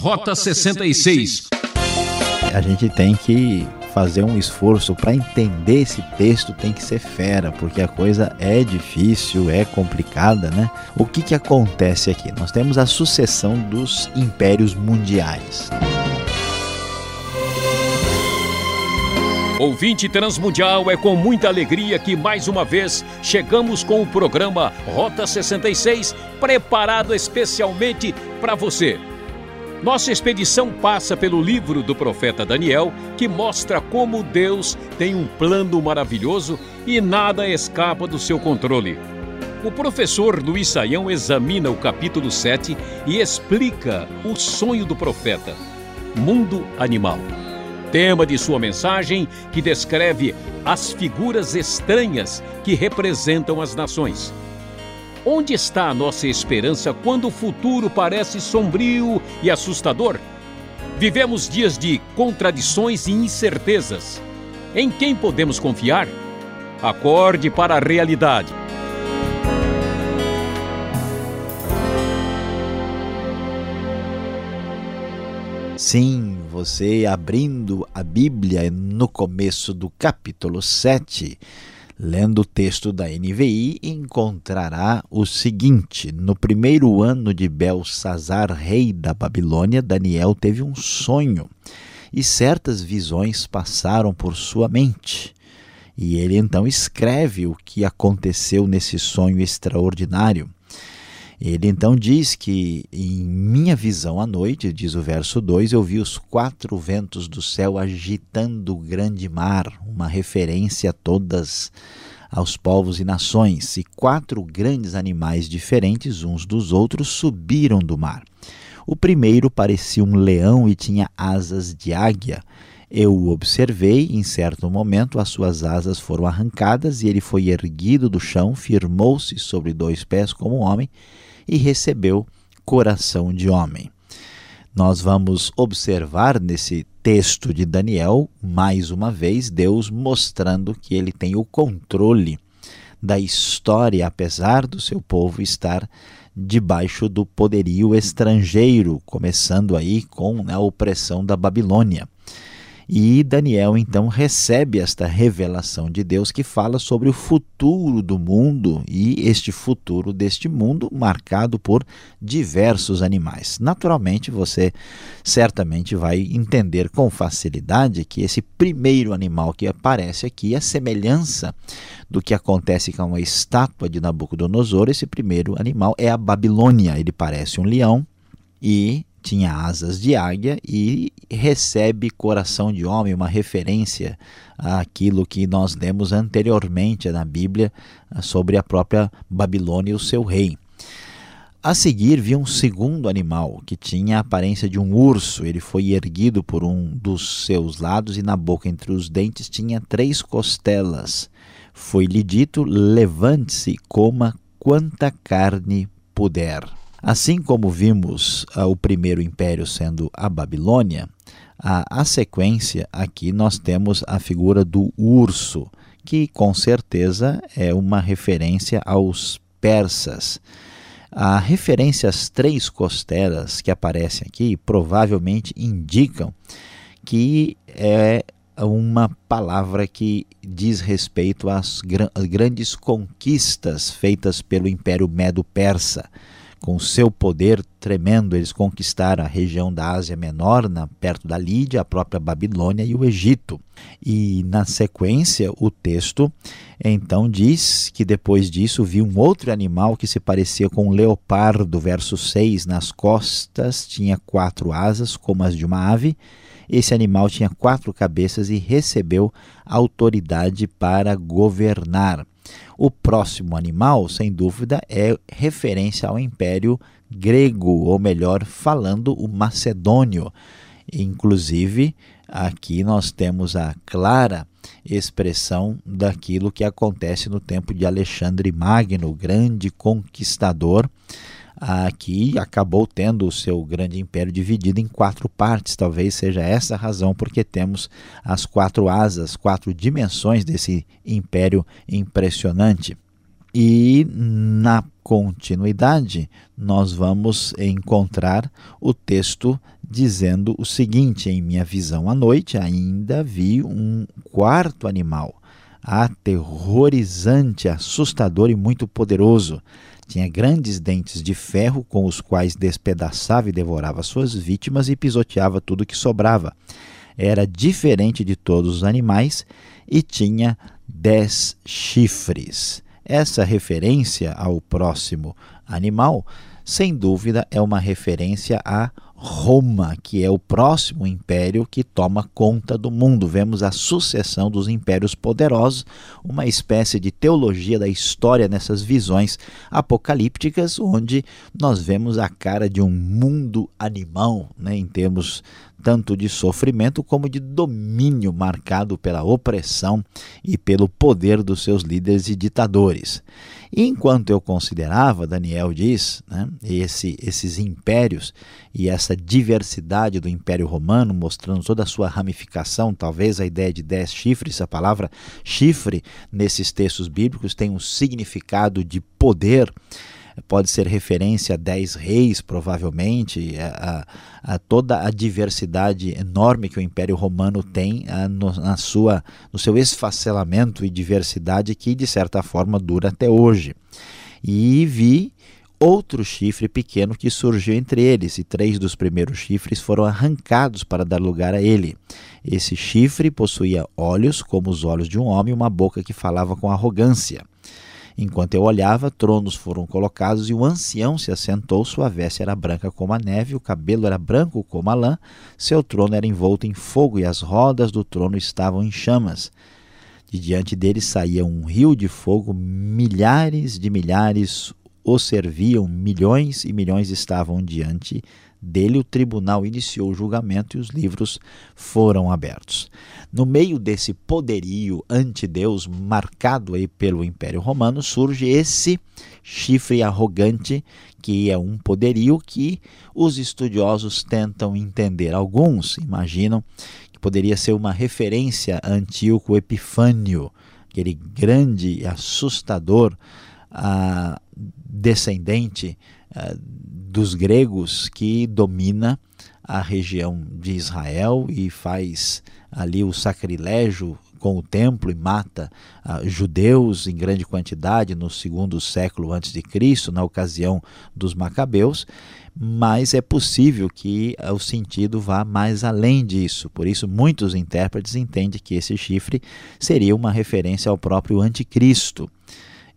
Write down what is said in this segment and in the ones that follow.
Rota 66. A gente tem que fazer um esforço para entender esse texto, tem que ser fera, porque a coisa é difícil, é complicada, né? O que, que acontece aqui? Nós temos a sucessão dos impérios mundiais. Ouvinte Transmundial, é com muita alegria que mais uma vez chegamos com o programa Rota 66, preparado especialmente para você. Nossa expedição passa pelo livro do profeta Daniel, que mostra como Deus tem um plano maravilhoso e nada escapa do seu controle. O professor Luiz Saião examina o capítulo 7 e explica o sonho do profeta: Mundo Animal. Tema de sua mensagem que descreve as figuras estranhas que representam as nações. Onde está a nossa esperança quando o futuro parece sombrio e assustador? Vivemos dias de contradições e incertezas. Em quem podemos confiar? Acorde para a realidade. Sim, você abrindo a Bíblia no começo do capítulo 7 Lendo o texto da NVI, encontrará o seguinte: No primeiro ano de Belsazar, rei da Babilônia, Daniel teve um sonho e certas visões passaram por sua mente. E ele então escreve o que aconteceu nesse sonho extraordinário. Ele então diz que, em minha visão à noite, diz o verso 2, eu vi os quatro ventos do céu agitando o grande mar, uma referência a todas aos povos e nações, e quatro grandes animais diferentes uns dos outros subiram do mar. O primeiro parecia um leão e tinha asas de águia. Eu o observei, em certo momento as suas asas foram arrancadas e ele foi erguido do chão, firmou-se sobre dois pés como um homem e recebeu coração de homem. Nós vamos observar nesse texto de Daniel, mais uma vez, Deus mostrando que ele tem o controle da história, apesar do seu povo estar debaixo do poderio estrangeiro, começando aí com a opressão da Babilônia. E Daniel então recebe esta revelação de Deus que fala sobre o futuro do mundo e este futuro deste mundo marcado por diversos animais. Naturalmente, você certamente vai entender com facilidade que esse primeiro animal que aparece aqui é semelhança do que acontece com a estátua de Nabucodonosor. Esse primeiro animal é a Babilônia. Ele parece um leão e tinha asas de águia e recebe coração de homem, uma referência àquilo que nós lemos anteriormente na Bíblia sobre a própria Babilônia e o seu rei. A seguir vi um segundo animal que tinha a aparência de um urso. Ele foi erguido por um dos seus lados e na boca entre os dentes tinha três costelas. Foi-lhe dito: levante-se, coma quanta carne puder. Assim como vimos uh, o primeiro império sendo a Babilônia, a sequência aqui nós temos a figura do urso, que com certeza é uma referência aos persas. A referência às três costelas que aparecem aqui provavelmente indicam que é uma palavra que diz respeito às grandes conquistas feitas pelo Império Medo-Persa com seu poder tremendo, eles conquistaram a região da Ásia Menor, na, perto da Lídia, a própria Babilônia e o Egito. E na sequência, o texto então diz que depois disso viu um outro animal que se parecia com um leopardo, verso 6, nas costas tinha quatro asas, como as de uma ave. Esse animal tinha quatro cabeças e recebeu autoridade para governar. O próximo animal, sem dúvida, é referência ao Império Grego, ou melhor, falando o macedônio. Inclusive, aqui nós temos a clara expressão daquilo que acontece no tempo de Alexandre Magno, o grande conquistador que acabou tendo o seu grande império dividido em quatro partes. Talvez seja essa a razão porque temos as quatro asas, quatro dimensões desse império impressionante. E na continuidade, nós vamos encontrar o texto dizendo o seguinte: Em minha visão à noite, ainda vi um quarto animal, aterrorizante, assustador e muito poderoso. Tinha grandes dentes de ferro com os quais despedaçava e devorava suas vítimas e pisoteava tudo que sobrava. Era diferente de todos os animais e tinha dez chifres. Essa referência ao próximo animal, sem dúvida, é uma referência a Roma, que é o próximo império que toma conta do mundo. Vemos a sucessão dos impérios poderosos, uma espécie de teologia da história nessas visões apocalípticas, onde nós vemos a cara de um mundo animal, né, em termos tanto de sofrimento como de domínio marcado pela opressão e pelo poder dos seus líderes e ditadores. E enquanto eu considerava, Daniel diz, né, esse, esses impérios e essa diversidade do Império Romano, mostrando toda a sua ramificação, talvez a ideia de dez chifres, a palavra chifre nesses textos bíblicos tem um significado de poder pode ser referência a dez reis, provavelmente, a, a, a toda a diversidade enorme que o Império Romano tem a, no, na sua, no seu esfacelamento e diversidade que, de certa forma, dura até hoje. E vi outro chifre pequeno que surgiu entre eles, e três dos primeiros chifres foram arrancados para dar lugar a ele. Esse chifre possuía olhos como os olhos de um homem e uma boca que falava com arrogância. Enquanto eu olhava, tronos foram colocados e o ancião se assentou. Sua veste era branca como a neve, o cabelo era branco como a lã, seu trono era envolto em fogo e as rodas do trono estavam em chamas. De diante dele saía um rio de fogo, milhares de milhares o serviam, milhões e milhões estavam diante dele, o tribunal iniciou o julgamento e os livros foram abertos. No meio desse poderio ante-Deus marcado aí pelo Império Romano, surge esse chifre arrogante, que é um poderio que os estudiosos tentam entender. Alguns imaginam que poderia ser uma referência a Antíoco Epifânio, aquele grande e assustador ah, descendente dos gregos que domina a região de Israel e faz ali o sacrilégio com o templo e mata uh, judeus em grande quantidade no segundo século antes de Cristo, na ocasião dos macabeus, mas é possível que uh, o sentido vá mais além disso. Por isso, muitos intérpretes entendem que esse chifre seria uma referência ao próprio anticristo.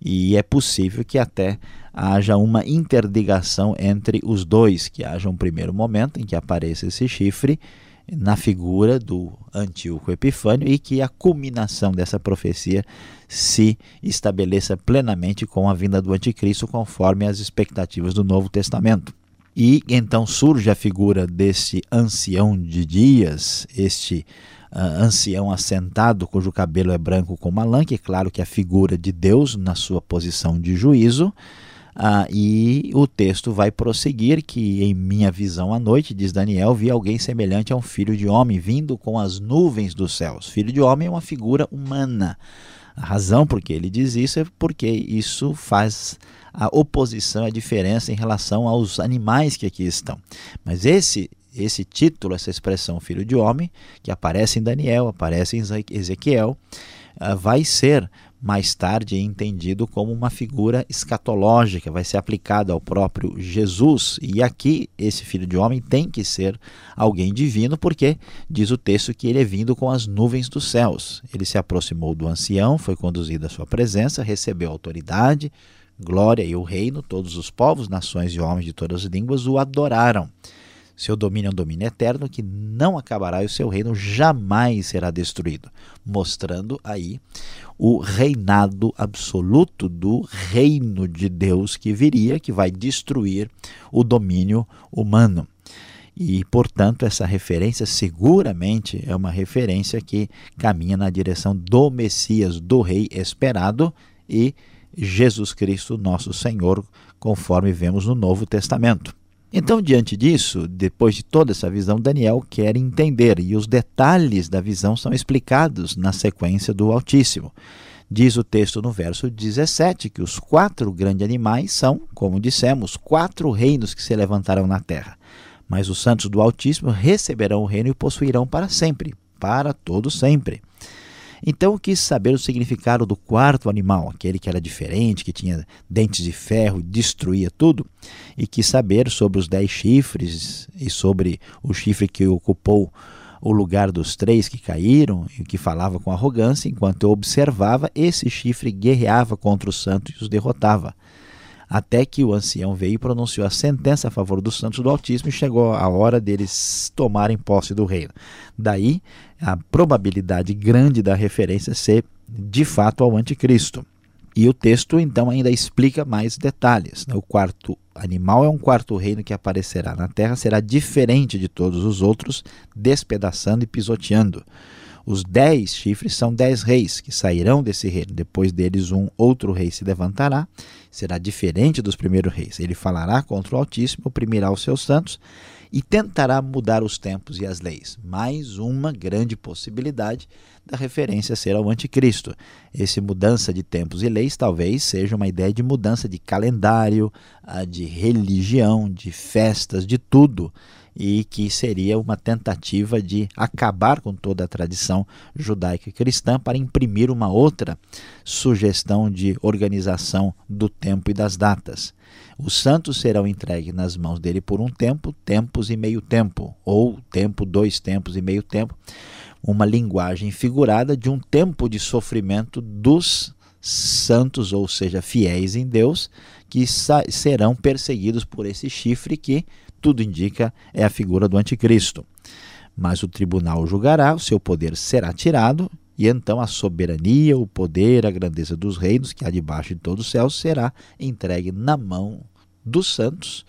E é possível que até haja uma interligação entre os dois, que haja um primeiro momento em que apareça esse chifre na figura do Antíoco Epifânio e que a culminação dessa profecia se estabeleça plenamente com a vinda do anticristo conforme as expectativas do Novo Testamento. E então surge a figura desse ancião de dias, este uh, ancião assentado cujo cabelo é branco como a lã, que é claro que é a figura de Deus na sua posição de juízo, ah, e o texto vai prosseguir que, em minha visão à noite, diz Daniel, vi alguém semelhante a um filho de homem vindo com as nuvens dos céus. Filho de homem é uma figura humana. A razão por que ele diz isso é porque isso faz a oposição, a diferença em relação aos animais que aqui estão. Mas esse esse título, essa expressão filho de homem, que aparece em Daniel, aparece em Ezequiel, ah, vai ser mais tarde entendido como uma figura escatológica, vai ser aplicado ao próprio Jesus. E aqui, esse filho de homem tem que ser alguém divino, porque diz o texto que ele é vindo com as nuvens dos céus. Ele se aproximou do ancião, foi conduzido à sua presença, recebeu autoridade, glória e o reino. Todos os povos, nações e homens de todas as línguas o adoraram. Seu domínio é um domínio eterno que não acabará e o seu reino jamais será destruído, mostrando aí o reinado absoluto do reino de Deus que viria, que vai destruir o domínio humano. E, portanto, essa referência seguramente é uma referência que caminha na direção do Messias, do Rei esperado e Jesus Cristo, nosso Senhor, conforme vemos no Novo Testamento. Então, diante disso, depois de toda essa visão, Daniel quer entender, e os detalhes da visão são explicados na sequência do Altíssimo. Diz o texto no verso 17 que os quatro grandes animais são, como dissemos, quatro reinos que se levantarão na terra. Mas os santos do Altíssimo receberão o reino e possuirão para sempre, para todo sempre. Então quis saber o significado do quarto animal, aquele que era diferente, que tinha dentes de ferro e destruía tudo, e quis saber sobre os dez chifres e sobre o chifre que ocupou o lugar dos três que caíram e que falava com arrogância, enquanto eu observava, esse chifre guerreava contra os santos e os derrotava. Até que o ancião veio e pronunciou a sentença a favor dos santos do Altíssimo e chegou a hora deles tomarem posse do reino. Daí a probabilidade grande da referência ser de fato ao anticristo. E o texto então ainda explica mais detalhes. Né? O quarto animal é um quarto reino que aparecerá na terra, será diferente de todos os outros, despedaçando e pisoteando. Os dez chifres são dez reis que sairão desse reino. Depois deles, um outro rei se levantará, será diferente dos primeiros reis. Ele falará contra o Altíssimo, oprimirá os seus santos e tentará mudar os tempos e as leis. Mais uma grande possibilidade da referência ser ao anticristo. Esse mudança de tempos e leis talvez seja uma ideia de mudança de calendário, de religião, de festas, de tudo e que seria uma tentativa de acabar com toda a tradição judaica cristã para imprimir uma outra sugestão de organização do tempo e das datas. Os santos serão entregues nas mãos dele por um tempo, tempos e meio tempo, ou tempo, dois tempos e meio tempo, uma linguagem figurada de um tempo de sofrimento dos santos, ou seja, fiéis em Deus, que serão perseguidos por esse chifre que, tudo indica, é a figura do anticristo. Mas o tribunal julgará, o seu poder será tirado e então a soberania, o poder, a grandeza dos reinos que há debaixo de todo o céu será entregue na mão dos santos.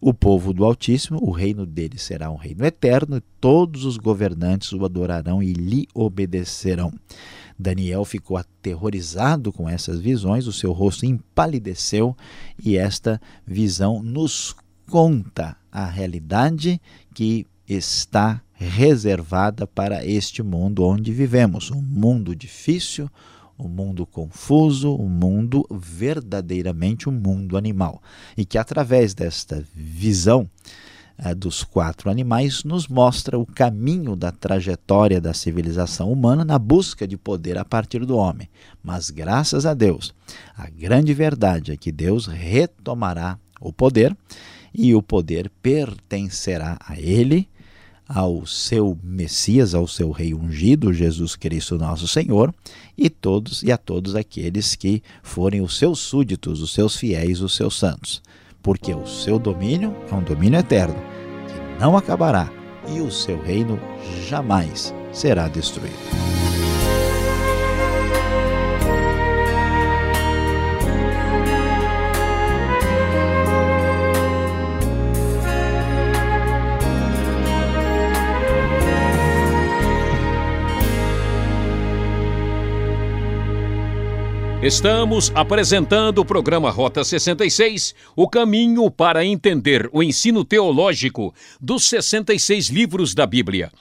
O povo do Altíssimo, o reino dele será um reino eterno, e todos os governantes o adorarão e lhe obedecerão. Daniel ficou aterrorizado com essas visões, o seu rosto empalideceu, e esta visão nos conta a realidade que está reservada para este mundo onde vivemos. Um mundo difícil, um mundo confuso, um mundo verdadeiramente um mundo animal. E que através desta visão eh, dos quatro animais nos mostra o caminho da trajetória da civilização humana na busca de poder a partir do homem. Mas graças a Deus, a grande verdade é que Deus retomará o poder e o poder pertencerá a ele ao seu Messias, ao seu Rei ungido, Jesus Cristo nosso Senhor, e todos e a todos aqueles que forem os seus súditos, os seus fiéis, os seus santos. Porque o seu domínio é um domínio eterno, que não acabará, e o seu reino jamais será destruído. Estamos apresentando o programa Rota 66, o caminho para entender o ensino teológico dos 66 livros da Bíblia.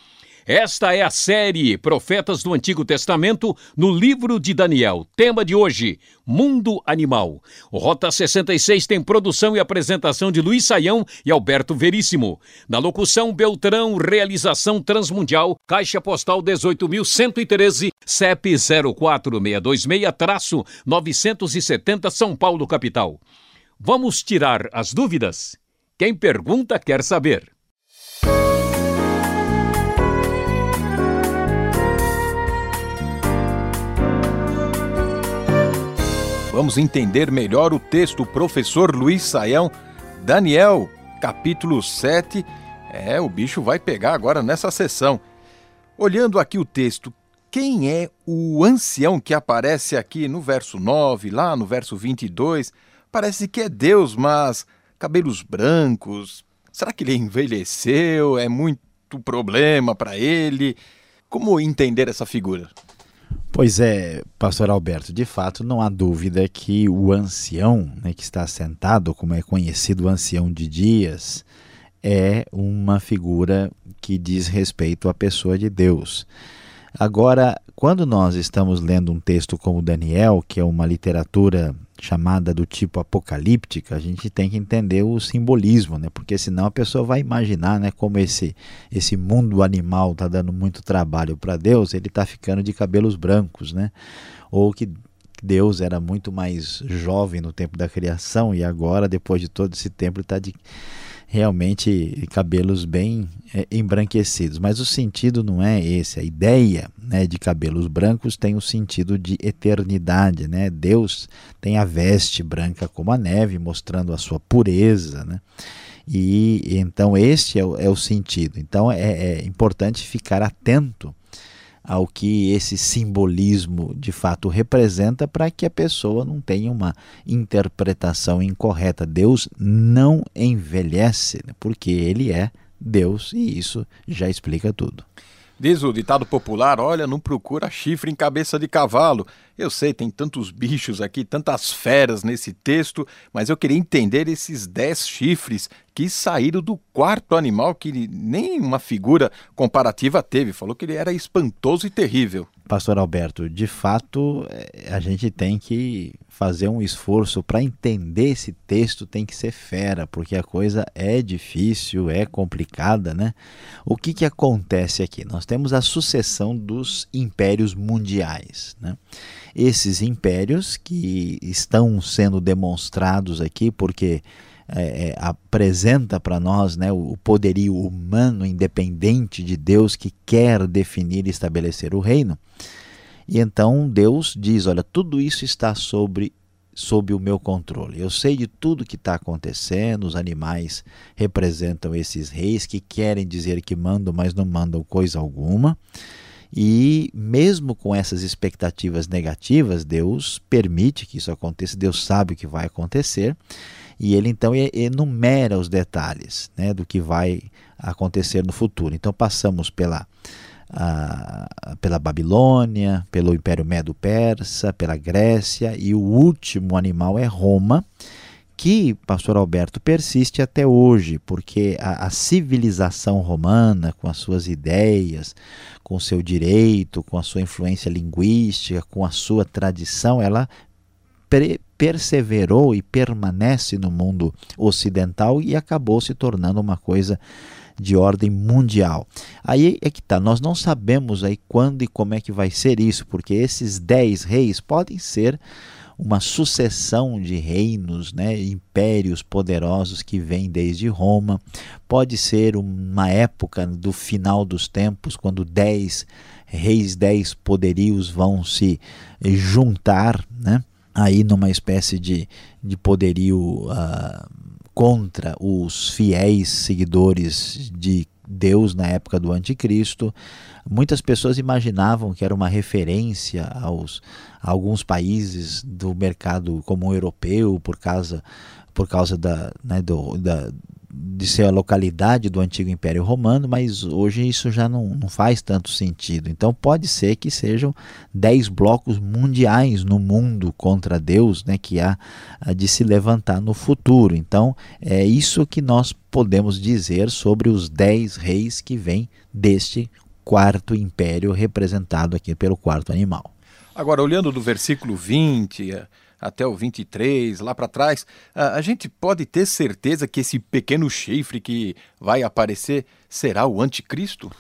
Esta é a série Profetas do Antigo Testamento no livro de Daniel. Tema de hoje: Mundo Animal. O Rota 66 tem produção e apresentação de Luiz Saião e Alberto Veríssimo. Na locução Beltrão, realização Transmundial, Caixa Postal 18.113, CEP 04626-970 São Paulo, capital. Vamos tirar as dúvidas? Quem pergunta quer saber. Vamos entender melhor o texto professor Luiz Saião, Daniel, capítulo 7. É, o bicho vai pegar agora nessa sessão. Olhando aqui o texto, quem é o ancião que aparece aqui no verso 9, lá no verso 22? Parece que é Deus, mas cabelos brancos. Será que ele envelheceu? É muito problema para ele? Como entender essa figura? Pois é, pastor Alberto, de fato não há dúvida que o ancião né, que está sentado, como é conhecido o ancião de dias, é uma figura que diz respeito à pessoa de Deus. Agora, quando nós estamos lendo um texto como Daniel, que é uma literatura chamada do tipo apocalíptica, a gente tem que entender o simbolismo, né? Porque senão a pessoa vai imaginar, né, como esse esse mundo animal está dando muito trabalho para Deus, ele está ficando de cabelos brancos, né? Ou que Deus era muito mais jovem no tempo da criação e agora, depois de todo esse tempo, está de realmente cabelos bem é, embranquecidos. Mas o sentido não é esse. A ideia né, de cabelos brancos tem o sentido de eternidade. Né? Deus tem a veste branca como a neve, mostrando a sua pureza. Né? E então este é o, é o sentido. Então é, é importante ficar atento ao que esse simbolismo de fato representa para que a pessoa não tenha uma interpretação incorreta. Deus não envelhece, né? porque ele é Deus e isso já explica tudo. Diz o ditado popular: olha, não procura chifre em cabeça de cavalo. Eu sei, tem tantos bichos aqui, tantas feras nesse texto, mas eu queria entender esses dez chifres que saíram do quarto animal que nem uma figura comparativa teve. Falou que ele era espantoso e terrível. Pastor Alberto, de fato, eh, a gente tem que fazer um esforço para entender esse texto, tem que ser fera, porque a coisa é difícil, é complicada, né? O que, que acontece aqui? Nós temos a sucessão dos impérios mundiais, né? Esses impérios que estão sendo demonstrados aqui, porque é, é, apresenta para nós né, o poderio humano independente de Deus que quer definir e estabelecer o reino. E então Deus diz: Olha, tudo isso está sobre, sob o meu controle. Eu sei de tudo que está acontecendo. Os animais representam esses reis que querem dizer que mandam, mas não mandam coisa alguma. E mesmo com essas expectativas negativas, Deus permite que isso aconteça, Deus sabe o que vai acontecer. E ele então enumera os detalhes né, do que vai acontecer no futuro. Então passamos pela, a, pela Babilônia, pelo Império Medo-Persa, pela Grécia e o último animal é Roma, que, pastor Alberto, persiste até hoje, porque a, a civilização romana, com as suas ideias, com o seu direito, com a sua influência linguística, com a sua tradição, ela perseverou e permanece no mundo ocidental e acabou se tornando uma coisa de ordem mundial. Aí é que tá, nós não sabemos aí quando e como é que vai ser isso, porque esses dez reis podem ser uma sucessão de reinos, né, impérios poderosos que vêm desde Roma. Pode ser uma época do final dos tempos, quando dez reis, dez poderios vão se juntar, né? Aí numa espécie de, de poderio uh, contra os fiéis seguidores de Deus na época do anticristo. Muitas pessoas imaginavam que era uma referência aos a alguns países do mercado comum europeu por causa por causa da, né, do, da, de ser a localidade do antigo Império Romano, mas hoje isso já não, não faz tanto sentido. Então pode ser que sejam dez blocos mundiais no mundo contra Deus, né, que há de se levantar no futuro. Então é isso que nós podemos dizer sobre os dez reis que vêm deste quarto império representado aqui pelo quarto animal. Agora, olhando do versículo 20 até o 23, lá para trás, a, gente pode ter certeza que esse pequeno chifre que vai aparecer será o anticristo?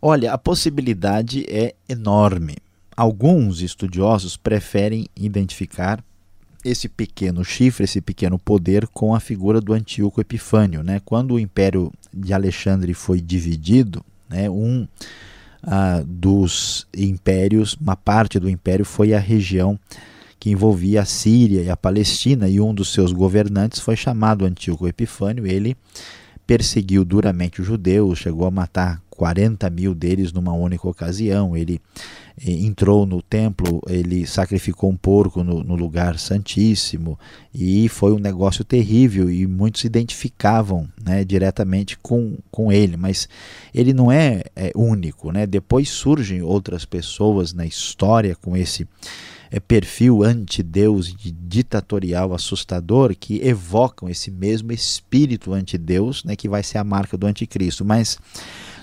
Olha, a possibilidade é enorme. Alguns estudiosos preferem identificar esse pequeno chifre, esse pequeno poder com a figura do Antíoco Epifânio. Né? Quando o Império de Alexandre foi dividido, né, um ah, dos impérios, uma parte do império foi a região que envolvia a Síria e a Palestina, e um dos seus governantes foi chamado Antíoco Epifânio. Ele perseguiu duramente os judeus, chegou a matar 40 mil deles numa única ocasião. Ele eh, entrou no templo, ele sacrificou um porco no, no, lugar santíssimo e foi um negócio terrível e muitos se identificavam né, diretamente com, com ele. Mas ele não é, é único. Né? Depois surgem outras pessoas na história com esse é, perfil anti-Deus ditatorial assustador que evocam esse mesmo espírito anti-Deus, né, que vai ser a marca do anticristo. Mas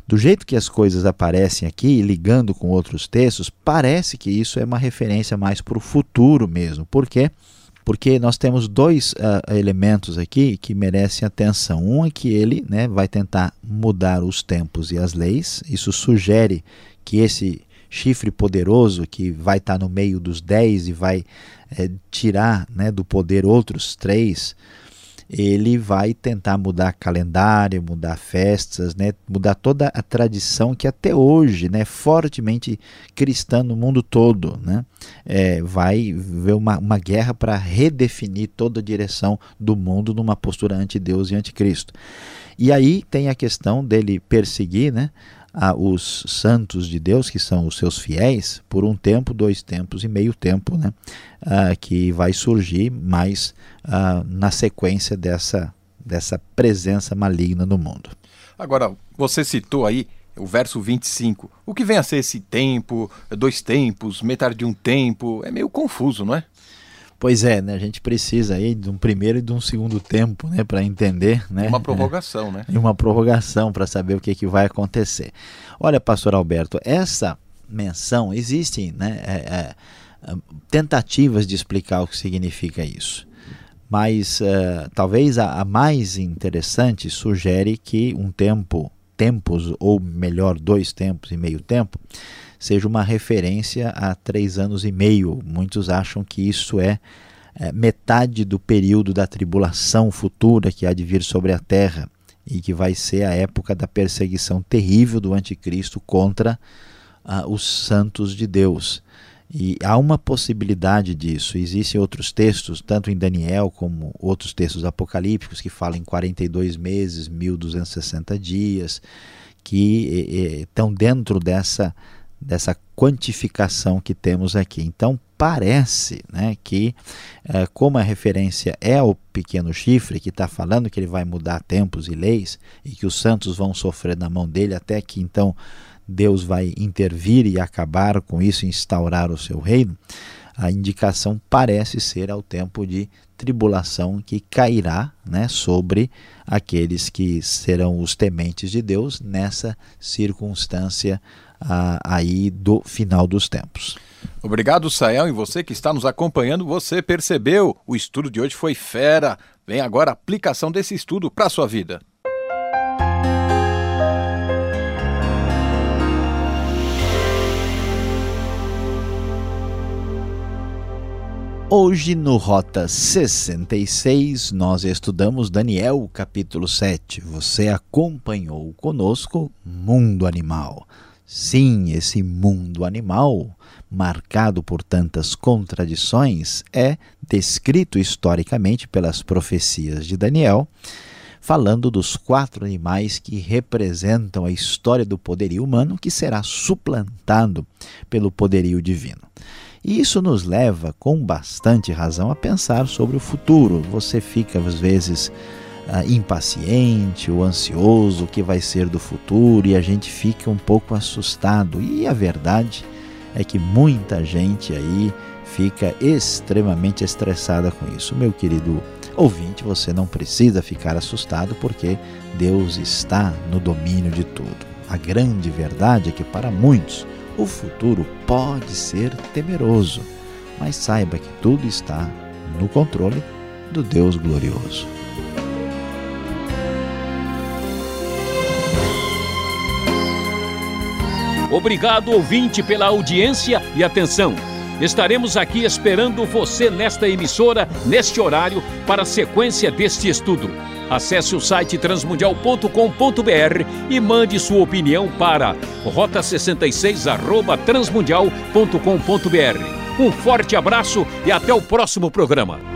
do jeito que as coisas aparecem aqui, ligando com outros textos, parece que isso é uma referência mais para o futuro mesmo, porque porque nós temos dois uh, elementos aqui que merecem atenção. Um é que ele né, vai tentar mudar os tempos e as leis, isso sugere que esse chifre poderoso que vai estar no meio dos dez e vai é, tirar né, do poder outros três, ele vai tentar mudar calendário, mudar festas, né, mudar toda a tradição que até hoje né, é fortemente cristã no mundo todo. Né, é, vai ver uma, uma guerra para redefinir toda a direção do mundo numa postura anti-Deus e anticristo. E aí tem a questão dele perseguir né, a, os santos de Deus, que são os seus fiéis, por um tempo, dois tempos e meio tempo, né? Ah, que vai surgir mais ah, na sequência dessa, dessa presença maligna no mundo. Agora, você citou aí o verso 25. O que vem a ser esse tempo, dois tempos, metade de um tempo? É meio confuso, não é? Pois é, né? A gente precisa aí de um primeiro e de um segundo tempo, né, para entender, né? Uma prorrogação, é, né? E uma prorrogação para saber o que, que vai acontecer. Olha, Pastor Alberto, essa menção existe, né? É, é, tentativas de explicar o que significa isso. Mas uh, talvez a, a mais interessante sugere que um tempo, tempos, ou melhor, dois tempos e meio tempo, seja uma referência a três anos e meio. Muitos acham que isso é, é metade do período da tribulação futura que há de vir sobre a terra e que vai ser a época da perseguição terrível do anticristo contra ah, os santos de Deus. E há uma possibilidade disso. Existem outros textos, tanto em Daniel como outros textos apocalípticos, que falam em 42 meses, 1260 dias, que estão dentro dessa dessa quantificação que temos aqui. Então, parece né, que, é, como a referência é o pequeno chifre, que está falando que ele vai mudar tempos e leis e que os santos vão sofrer na mão dele até que então Deus vai intervir e acabar com isso e instaurar o seu reino, a indicação parece ser ao tempo de tribulação que cairá né, sobre aqueles que serão os tementes de Deus nessa circunstância aí do final dos tempos. Obrigado, Sael, e você que está nos acompanhando, você percebeu, o estudo de hoje foi fera. Vem agora a aplicação desse estudo para a sua vida. Hoje no Rota 66 nós estudamos Daniel capítulo 7. Você acompanhou conosco Mundo Animal. Sim, esse mundo animal, marcado por tantas contradições, é descrito historicamente pelas profecias de Daniel, falando dos quatro animais que representam a história do poderio humano que será suplantado pelo poderio divino. E isso nos leva, com bastante razão, a pensar sobre o futuro. Você fica, às vezes, ah, impaciente ou ansioso, o que vai ser do futuro, e a gente fica um pouco assustado. E a verdade é que muita gente aí fica extremamente estressada com isso. Meu querido ouvinte, você não precisa ficar assustado porque Deus está no domínio de tudo. A grande verdade é que para muitos o futuro pode ser temeroso, mas saiba que tudo está no controle do Deus glorioso. Obrigado, ouvinte, pela audiência e atenção. Estaremos aqui esperando você nesta emissora, neste horário, para a sequência deste estudo. Acesse o site transmundial.com.br e mande sua opinião para rota66@transmundial.com.br. Um forte abraço e até o próximo programa.